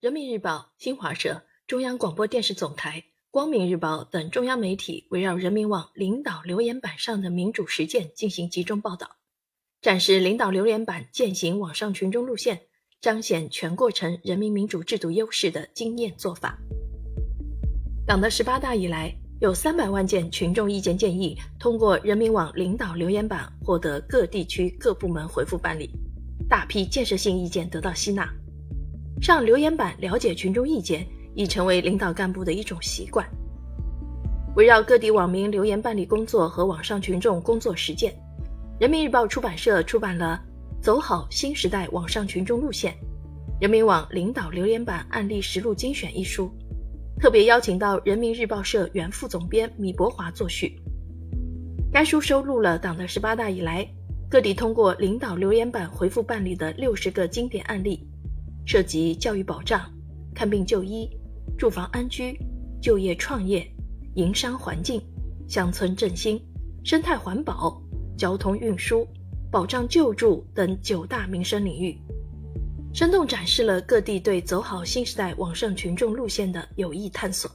人民日报、新华社、中央广播电视总台、光明日报等中央媒体围绕人民网领导留言板上的民主实践进行集中报道，展示领导留言板践行网上群众路线、彰显全过程人民民主制度优势的经验做法。党的十八大以来，有三百万件群众意见建议通过人民网领导留言板获得各地区各部门回复办理，大批建设性意见得到吸纳。上留言板了解群众意见已成为领导干部的一种习惯。围绕各地网民留言办理工作和网上群众工作实践，人民日报出版社出版了《走好新时代网上群众路线：人民网领导留言板案例实录精选》一书，特别邀请到人民日报社原副总编米博华作序。该书收录了党的十八大以来各地通过领导留言板回复办理的六十个经典案例。涉及教育保障、看病就医、住房安居、就业创业、营商环境、乡村振兴、生态环保、交通运输、保障救助等九大民生领域，生动展示了各地对走好新时代网上群众路线的有益探索。